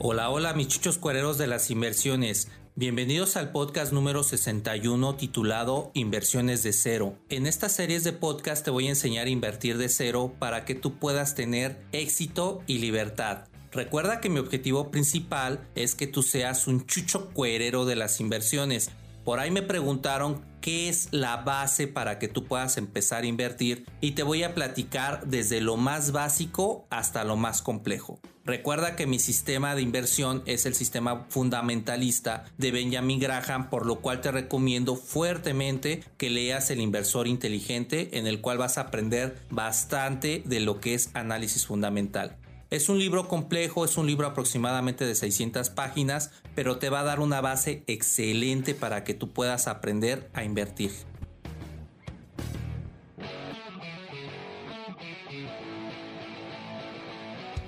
Hola, hola, mis chuchos cuereros de las inversiones. Bienvenidos al podcast número 61 titulado Inversiones de cero. En estas series de podcast te voy a enseñar a invertir de cero para que tú puedas tener éxito y libertad. Recuerda que mi objetivo principal es que tú seas un chucho cuerero de las inversiones. Por ahí me preguntaron qué es la base para que tú puedas empezar a invertir y te voy a platicar desde lo más básico hasta lo más complejo. Recuerda que mi sistema de inversión es el sistema fundamentalista de Benjamin Graham, por lo cual te recomiendo fuertemente que leas El inversor inteligente, en el cual vas a aprender bastante de lo que es análisis fundamental. Es un libro complejo, es un libro aproximadamente de 600 páginas, pero te va a dar una base excelente para que tú puedas aprender a invertir.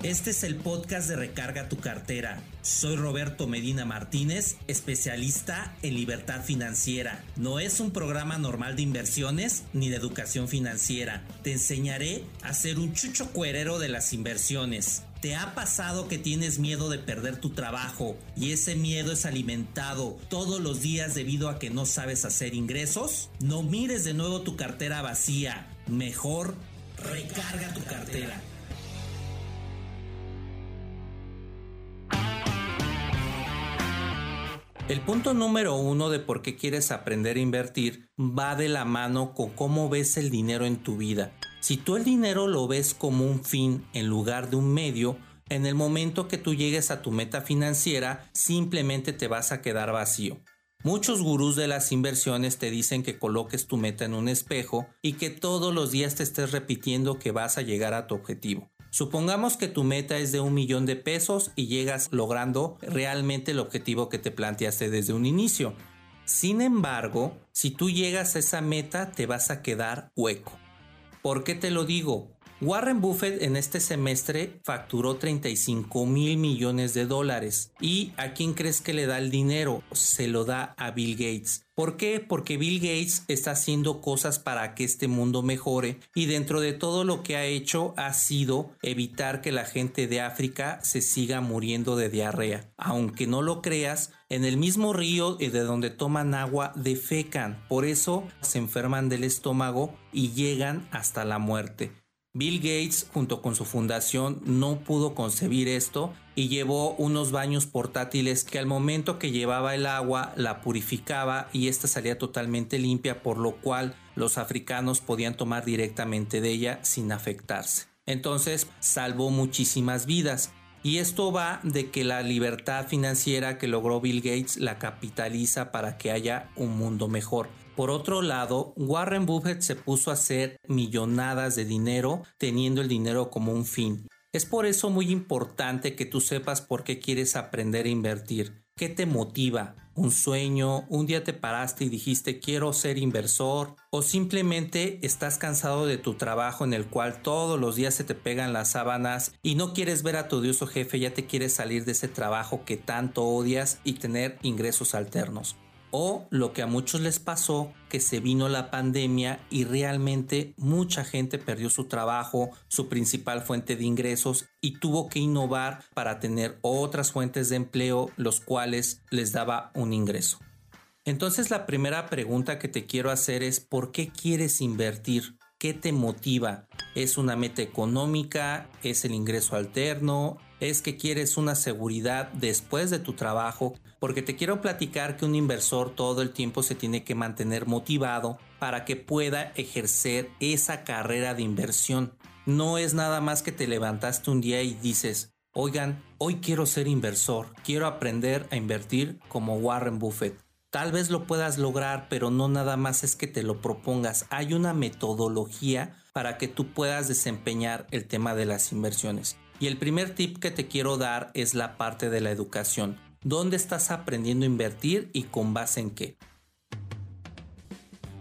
Este es el podcast de Recarga tu cartera. Soy Roberto Medina Martínez, especialista en libertad financiera. No es un programa normal de inversiones ni de educación financiera. Te enseñaré a ser un chucho cuerero de las inversiones. ¿Te ha pasado que tienes miedo de perder tu trabajo y ese miedo es alimentado todos los días debido a que no sabes hacer ingresos? No mires de nuevo tu cartera vacía. Mejor recarga tu cartera. El punto número uno de por qué quieres aprender a invertir va de la mano con cómo ves el dinero en tu vida. Si tú el dinero lo ves como un fin en lugar de un medio, en el momento que tú llegues a tu meta financiera, simplemente te vas a quedar vacío. Muchos gurús de las inversiones te dicen que coloques tu meta en un espejo y que todos los días te estés repitiendo que vas a llegar a tu objetivo. Supongamos que tu meta es de un millón de pesos y llegas logrando realmente el objetivo que te planteaste desde un inicio. Sin embargo, si tú llegas a esa meta te vas a quedar hueco. ¿Por qué te lo digo? Warren Buffett en este semestre facturó 35 mil millones de dólares. ¿Y a quién crees que le da el dinero? Se lo da a Bill Gates. ¿Por qué? Porque Bill Gates está haciendo cosas para que este mundo mejore y dentro de todo lo que ha hecho ha sido evitar que la gente de África se siga muriendo de diarrea. Aunque no lo creas, en el mismo río de donde toman agua defecan, por eso se enferman del estómago y llegan hasta la muerte. Bill Gates, junto con su fundación, no pudo concebir esto y llevó unos baños portátiles que al momento que llevaba el agua la purificaba y esta salía totalmente limpia, por lo cual los africanos podían tomar directamente de ella sin afectarse. Entonces salvó muchísimas vidas. Y esto va de que la libertad financiera que logró Bill Gates la capitaliza para que haya un mundo mejor. Por otro lado, Warren Buffett se puso a hacer millonadas de dinero teniendo el dinero como un fin. Es por eso muy importante que tú sepas por qué quieres aprender a invertir. ¿Qué te motiva? ¿Un sueño? ¿Un día te paraste y dijiste quiero ser inversor? ¿O simplemente estás cansado de tu trabajo en el cual todos los días se te pegan las sábanas y no quieres ver a tu odioso jefe, ya te quieres salir de ese trabajo que tanto odias y tener ingresos alternos? O lo que a muchos les pasó, que se vino la pandemia y realmente mucha gente perdió su trabajo, su principal fuente de ingresos y tuvo que innovar para tener otras fuentes de empleo, los cuales les daba un ingreso. Entonces la primera pregunta que te quiero hacer es ¿por qué quieres invertir? ¿Qué te motiva? ¿Es una meta económica? ¿Es el ingreso alterno? ¿Es que quieres una seguridad después de tu trabajo? Porque te quiero platicar que un inversor todo el tiempo se tiene que mantener motivado para que pueda ejercer esa carrera de inversión. No es nada más que te levantaste un día y dices, oigan, hoy quiero ser inversor, quiero aprender a invertir como Warren Buffett. Tal vez lo puedas lograr, pero no nada más es que te lo propongas. Hay una metodología para que tú puedas desempeñar el tema de las inversiones. Y el primer tip que te quiero dar es la parte de la educación. ¿Dónde estás aprendiendo a invertir y con base en qué?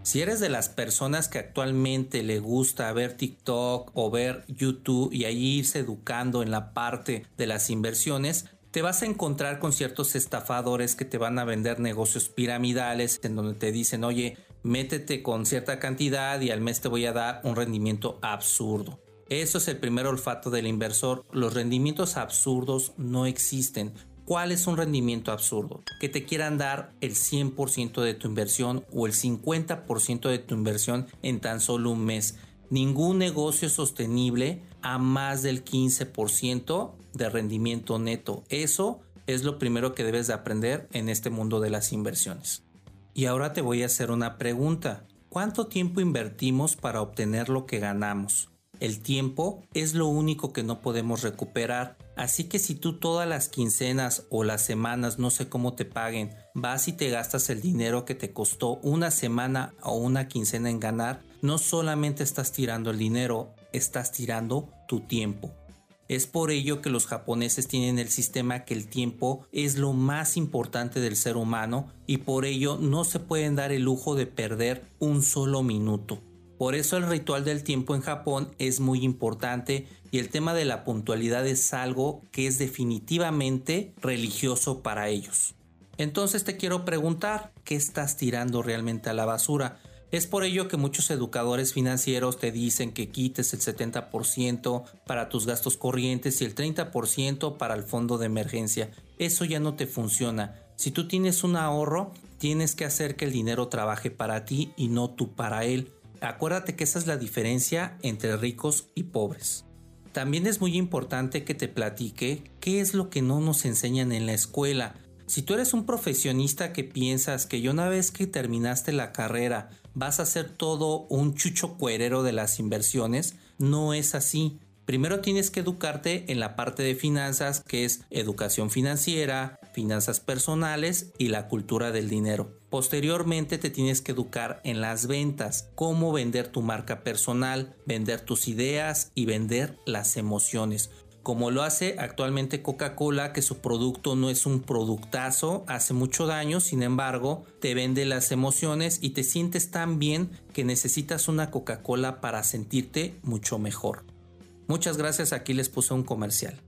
Si eres de las personas que actualmente le gusta ver TikTok o ver YouTube y ahí irse educando en la parte de las inversiones, te vas a encontrar con ciertos estafadores que te van a vender negocios piramidales en donde te dicen, oye, métete con cierta cantidad y al mes te voy a dar un rendimiento absurdo. Eso es el primer olfato del inversor. Los rendimientos absurdos no existen. ¿Cuál es un rendimiento absurdo? Que te quieran dar el 100% de tu inversión o el 50% de tu inversión en tan solo un mes. Ningún negocio sostenible a más del 15% de rendimiento neto. Eso es lo primero que debes de aprender en este mundo de las inversiones. Y ahora te voy a hacer una pregunta. ¿Cuánto tiempo invertimos para obtener lo que ganamos? El tiempo es lo único que no podemos recuperar, así que si tú todas las quincenas o las semanas, no sé cómo te paguen, vas y te gastas el dinero que te costó una semana o una quincena en ganar, no solamente estás tirando el dinero, estás tirando tu tiempo. Es por ello que los japoneses tienen el sistema que el tiempo es lo más importante del ser humano y por ello no se pueden dar el lujo de perder un solo minuto. Por eso el ritual del tiempo en Japón es muy importante y el tema de la puntualidad es algo que es definitivamente religioso para ellos. Entonces te quiero preguntar, ¿qué estás tirando realmente a la basura? Es por ello que muchos educadores financieros te dicen que quites el 70% para tus gastos corrientes y el 30% para el fondo de emergencia. Eso ya no te funciona. Si tú tienes un ahorro, tienes que hacer que el dinero trabaje para ti y no tú para él. Acuérdate que esa es la diferencia entre ricos y pobres. También es muy importante que te platique qué es lo que no nos enseñan en la escuela. Si tú eres un profesionista que piensas que ya una vez que terminaste la carrera vas a ser todo un chucho cuerero de las inversiones, no es así. Primero tienes que educarte en la parte de finanzas, que es educación financiera, finanzas personales y la cultura del dinero. Posteriormente te tienes que educar en las ventas, cómo vender tu marca personal, vender tus ideas y vender las emociones como lo hace actualmente Coca-Cola, que su producto no es un productazo, hace mucho daño, sin embargo, te vende las emociones y te sientes tan bien que necesitas una Coca-Cola para sentirte mucho mejor. Muchas gracias, aquí les puse un comercial.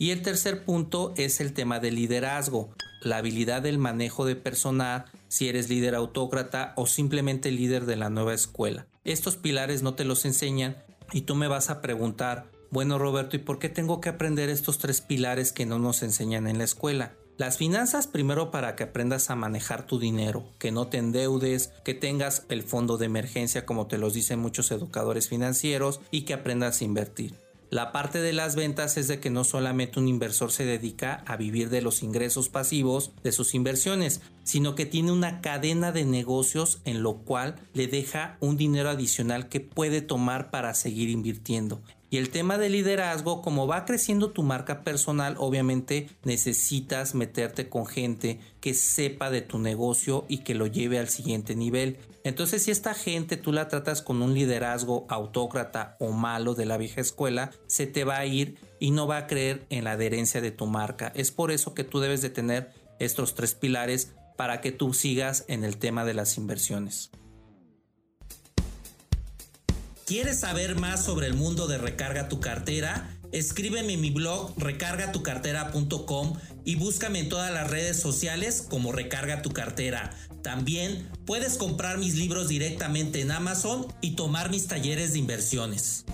Y el tercer punto es el tema del liderazgo, la habilidad del manejo de personal, si eres líder autócrata o simplemente líder de la nueva escuela. Estos pilares no te los enseñan y tú me vas a preguntar, bueno Roberto, ¿y por qué tengo que aprender estos tres pilares que no nos enseñan en la escuela? Las finanzas primero para que aprendas a manejar tu dinero, que no te endeudes, que tengas el fondo de emergencia como te los dicen muchos educadores financieros y que aprendas a invertir. La parte de las ventas es de que no solamente un inversor se dedica a vivir de los ingresos pasivos de sus inversiones, sino que tiene una cadena de negocios en lo cual le deja un dinero adicional que puede tomar para seguir invirtiendo. Y el tema de liderazgo, como va creciendo tu marca personal, obviamente necesitas meterte con gente que sepa de tu negocio y que lo lleve al siguiente nivel. Entonces, si esta gente tú la tratas con un liderazgo autócrata o malo de la vieja escuela, se te va a ir y no va a creer en la adherencia de tu marca. Es por eso que tú debes de tener estos tres pilares para que tú sigas en el tema de las inversiones. ¿Quieres saber más sobre el mundo de Recarga tu cartera? Escríbeme en mi blog recargatucartera.com y búscame en todas las redes sociales como Recarga tu cartera. También puedes comprar mis libros directamente en Amazon y tomar mis talleres de inversiones.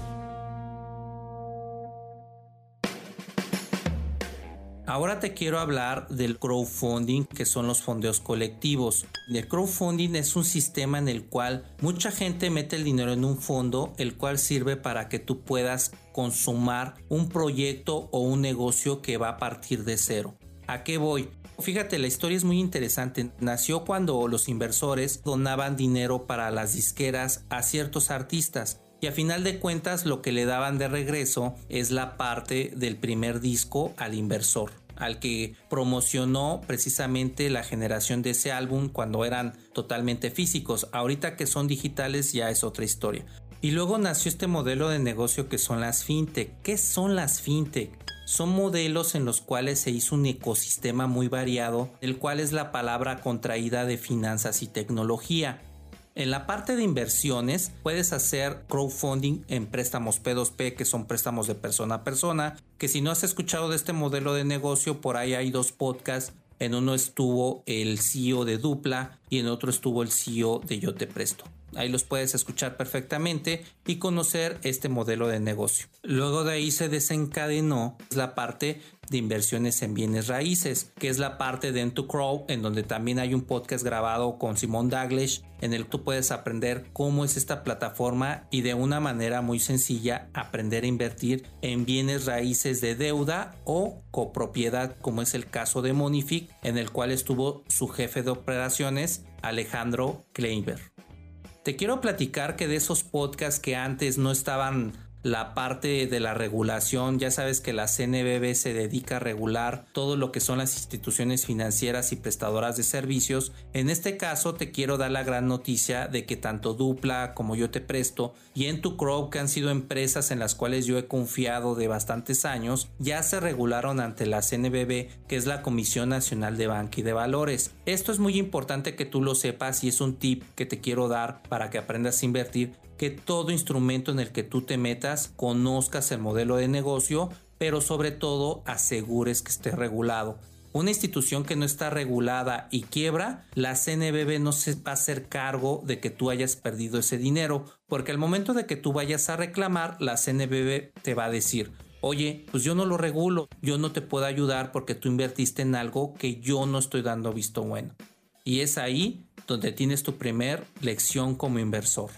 Ahora te quiero hablar del crowdfunding, que son los fondeos colectivos. El crowdfunding es un sistema en el cual mucha gente mete el dinero en un fondo, el cual sirve para que tú puedas consumar un proyecto o un negocio que va a partir de cero. ¿A qué voy? Fíjate, la historia es muy interesante. Nació cuando los inversores donaban dinero para las disqueras a ciertos artistas. Y a final de cuentas lo que le daban de regreso es la parte del primer disco al inversor al que promocionó precisamente la generación de ese álbum cuando eran totalmente físicos. Ahorita que son digitales ya es otra historia. Y luego nació este modelo de negocio que son las fintech. ¿Qué son las fintech? Son modelos en los cuales se hizo un ecosistema muy variado, el cual es la palabra contraída de finanzas y tecnología. En la parte de inversiones puedes hacer crowdfunding en préstamos P2P, que son préstamos de persona a persona, que si no has escuchado de este modelo de negocio, por ahí hay dos podcasts. En uno estuvo el CEO de Dupla y en otro estuvo el CEO de Yo Te Presto. Ahí los puedes escuchar perfectamente y conocer este modelo de negocio. Luego de ahí se desencadenó la parte de inversiones en bienes raíces, que es la parte de Crow, en donde también hay un podcast grabado con Simón Daglish, en el que tú puedes aprender cómo es esta plataforma y de una manera muy sencilla aprender a invertir en bienes raíces de deuda o copropiedad, como es el caso de Monific, en el cual estuvo su jefe de operaciones, Alejandro Kleinberg. Te quiero platicar que de esos podcasts que antes no estaban la parte de la regulación. Ya sabes que la CNBB se dedica a regular todo lo que son las instituciones financieras y prestadoras de servicios. En este caso te quiero dar la gran noticia de que tanto Dupla como yo te presto y en tu Crow que han sido empresas en las cuales yo he confiado de bastantes años ya se regularon ante la CNBB que es la Comisión Nacional de Banca y de Valores. Esto es muy importante que tú lo sepas y es un tip que te quiero dar para que aprendas a invertir que todo instrumento en el que tú te metas conozcas el modelo de negocio, pero sobre todo asegures que esté regulado. Una institución que no está regulada y quiebra, la CNBB no se va a hacer cargo de que tú hayas perdido ese dinero, porque al momento de que tú vayas a reclamar, la CNBB te va a decir, oye, pues yo no lo regulo, yo no te puedo ayudar porque tú invertiste en algo que yo no estoy dando visto bueno. Y es ahí donde tienes tu primer lección como inversor.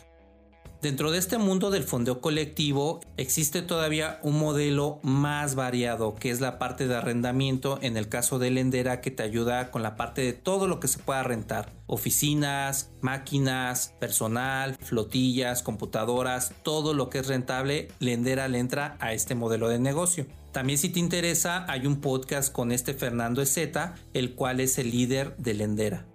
Dentro de este mundo del fondeo colectivo existe todavía un modelo más variado que es la parte de arrendamiento en el caso de Lendera que te ayuda con la parte de todo lo que se pueda rentar. Oficinas, máquinas, personal, flotillas, computadoras, todo lo que es rentable, Lendera le entra a este modelo de negocio. También si te interesa hay un podcast con este Fernando Ezeta, el cual es el líder de Lendera.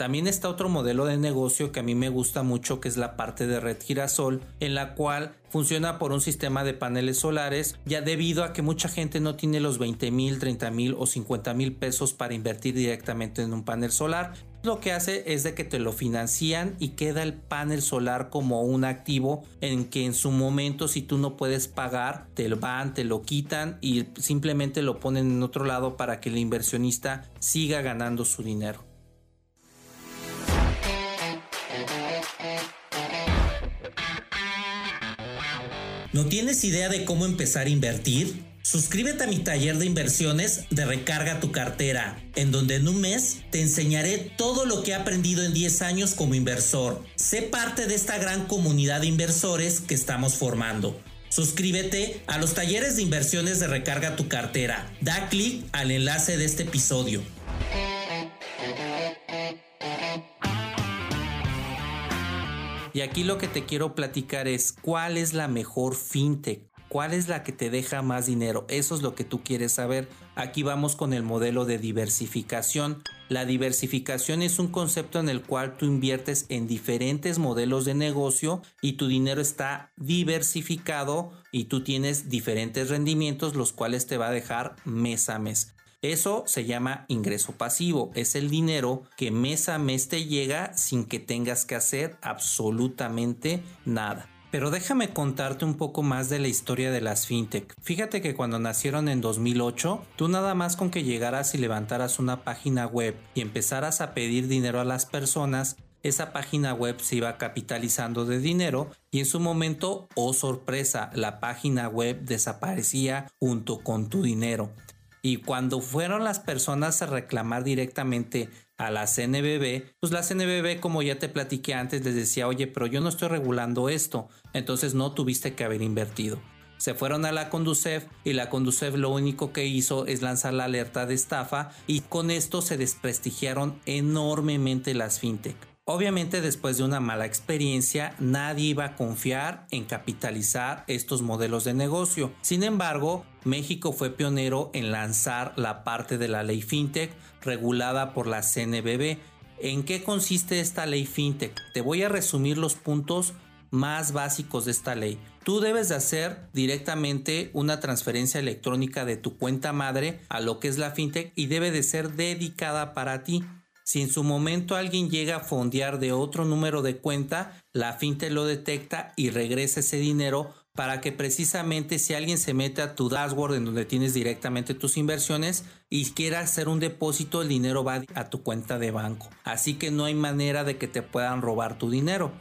También está otro modelo de negocio que a mí me gusta mucho, que es la parte de red girasol, en la cual funciona por un sistema de paneles solares, ya debido a que mucha gente no tiene los 20 mil, 30 mil o 50 mil pesos para invertir directamente en un panel solar. Lo que hace es de que te lo financian y queda el panel solar como un activo en que en su momento si tú no puedes pagar, te lo van, te lo quitan y simplemente lo ponen en otro lado para que el inversionista siga ganando su dinero. ¿No tienes idea de cómo empezar a invertir? Suscríbete a mi taller de inversiones de Recarga tu cartera, en donde en un mes te enseñaré todo lo que he aprendido en 10 años como inversor. Sé parte de esta gran comunidad de inversores que estamos formando. Suscríbete a los talleres de inversiones de Recarga tu cartera. Da clic al enlace de este episodio. Y aquí lo que te quiero platicar es cuál es la mejor fintech, cuál es la que te deja más dinero. Eso es lo que tú quieres saber. Aquí vamos con el modelo de diversificación. La diversificación es un concepto en el cual tú inviertes en diferentes modelos de negocio y tu dinero está diversificado y tú tienes diferentes rendimientos los cuales te va a dejar mes a mes. Eso se llama ingreso pasivo. Es el dinero que mes a mes te llega sin que tengas que hacer absolutamente nada. Pero déjame contarte un poco más de la historia de las fintech. Fíjate que cuando nacieron en 2008, tú nada más con que llegaras y levantaras una página web y empezaras a pedir dinero a las personas, esa página web se iba capitalizando de dinero y en su momento, oh sorpresa, la página web desaparecía junto con tu dinero. Y cuando fueron las personas a reclamar directamente a la CNBB, pues la CNBB, como ya te platiqué antes, les decía, oye, pero yo no estoy regulando esto, entonces no tuviste que haber invertido. Se fueron a la Conducef y la Conducef lo único que hizo es lanzar la alerta de estafa y con esto se desprestigiaron enormemente las fintech. Obviamente después de una mala experiencia nadie iba a confiar en capitalizar estos modelos de negocio. Sin embargo, México fue pionero en lanzar la parte de la ley FinTech regulada por la CNBB. ¿En qué consiste esta ley FinTech? Te voy a resumir los puntos más básicos de esta ley. Tú debes de hacer directamente una transferencia electrónica de tu cuenta madre a lo que es la fintech y debe de ser dedicada para ti. Si en su momento alguien llega a fondear de otro número de cuenta, la fintech lo detecta y regresa ese dinero para que precisamente si alguien se mete a tu dashboard en donde tienes directamente tus inversiones y quiera hacer un depósito, el dinero va a tu cuenta de banco. Así que no hay manera de que te puedan robar tu dinero.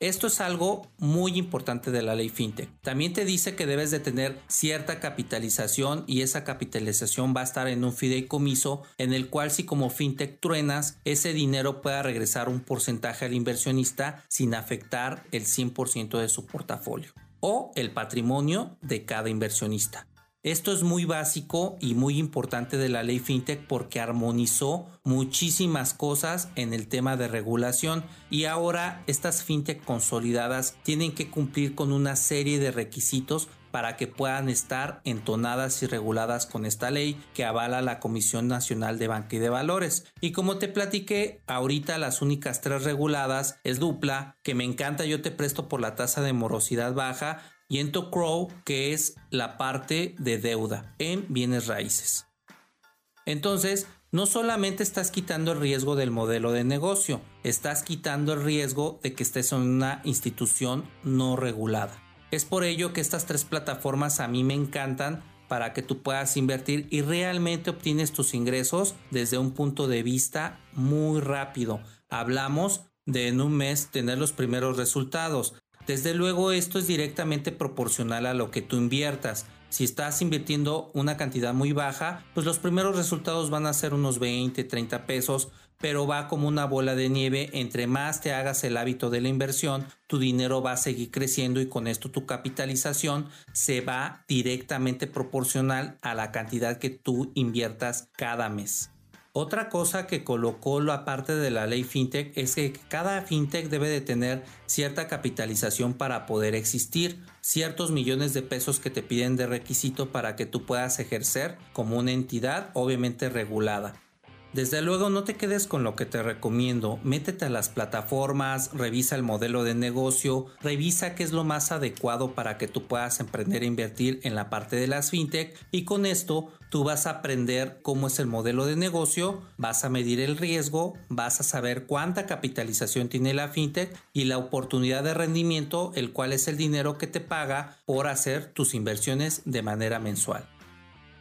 Esto es algo muy importante de la ley FinTech. También te dice que debes de tener cierta capitalización y esa capitalización va a estar en un fideicomiso en el cual si como FinTech truenas, ese dinero pueda regresar un porcentaje al inversionista sin afectar el 100% de su portafolio o el patrimonio de cada inversionista. Esto es muy básico y muy importante de la ley FinTech porque armonizó muchísimas cosas en el tema de regulación y ahora estas FinTech consolidadas tienen que cumplir con una serie de requisitos para que puedan estar entonadas y reguladas con esta ley que avala la Comisión Nacional de Banca y de Valores. Y como te platiqué, ahorita las únicas tres reguladas es Dupla, que me encanta, yo te presto por la tasa de morosidad baja, y Ento Crow, que es la parte de deuda en bienes raíces. Entonces, no solamente estás quitando el riesgo del modelo de negocio, estás quitando el riesgo de que estés en una institución no regulada. Es por ello que estas tres plataformas a mí me encantan para que tú puedas invertir y realmente obtienes tus ingresos desde un punto de vista muy rápido. Hablamos de en un mes tener los primeros resultados. Desde luego esto es directamente proporcional a lo que tú inviertas. Si estás invirtiendo una cantidad muy baja, pues los primeros resultados van a ser unos 20, 30 pesos, pero va como una bola de nieve. Entre más te hagas el hábito de la inversión, tu dinero va a seguir creciendo y con esto tu capitalización se va directamente proporcional a la cantidad que tú inviertas cada mes. Otra cosa que colocó la parte de la ley fintech es que cada fintech debe de tener cierta capitalización para poder existir, ciertos millones de pesos que te piden de requisito para que tú puedas ejercer como una entidad obviamente regulada. Desde luego no te quedes con lo que te recomiendo, métete a las plataformas, revisa el modelo de negocio, revisa qué es lo más adecuado para que tú puedas emprender e invertir en la parte de las fintech y con esto tú vas a aprender cómo es el modelo de negocio, vas a medir el riesgo, vas a saber cuánta capitalización tiene la fintech y la oportunidad de rendimiento, el cual es el dinero que te paga por hacer tus inversiones de manera mensual.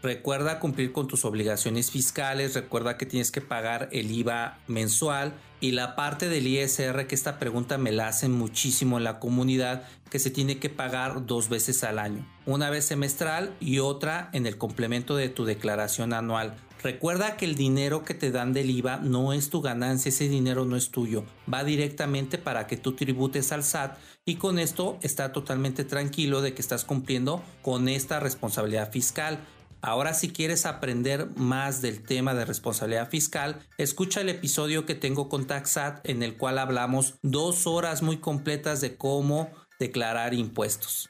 Recuerda cumplir con tus obligaciones fiscales, recuerda que tienes que pagar el IVA mensual y la parte del ISR, que esta pregunta me la hacen muchísimo en la comunidad, que se tiene que pagar dos veces al año, una vez semestral y otra en el complemento de tu declaración anual. Recuerda que el dinero que te dan del IVA no es tu ganancia, ese dinero no es tuyo, va directamente para que tú tributes al SAT y con esto está totalmente tranquilo de que estás cumpliendo con esta responsabilidad fiscal. Ahora si quieres aprender más del tema de responsabilidad fiscal, escucha el episodio que tengo con TaxAt en el cual hablamos dos horas muy completas de cómo declarar impuestos.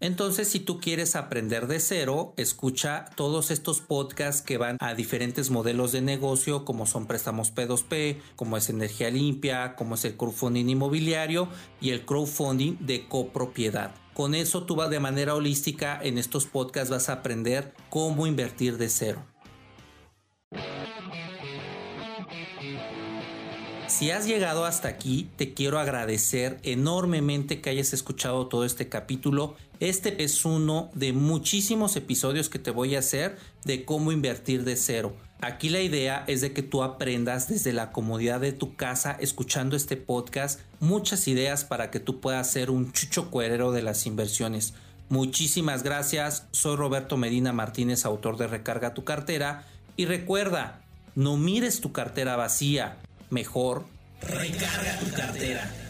Entonces, si tú quieres aprender de cero, escucha todos estos podcasts que van a diferentes modelos de negocio, como son préstamos P2P, como es energía limpia, como es el crowdfunding inmobiliario y el crowdfunding de copropiedad. Con eso tú vas de manera holística en estos podcasts vas a aprender cómo invertir de cero. Si has llegado hasta aquí, te quiero agradecer enormemente que hayas escuchado todo este capítulo. Este es uno de muchísimos episodios que te voy a hacer de cómo invertir de cero. Aquí la idea es de que tú aprendas desde la comodidad de tu casa escuchando este podcast muchas ideas para que tú puedas ser un chucho cuerero de las inversiones. Muchísimas gracias, soy Roberto Medina Martínez, autor de Recarga tu cartera y recuerda, no mires tu cartera vacía, mejor recarga tu cartera.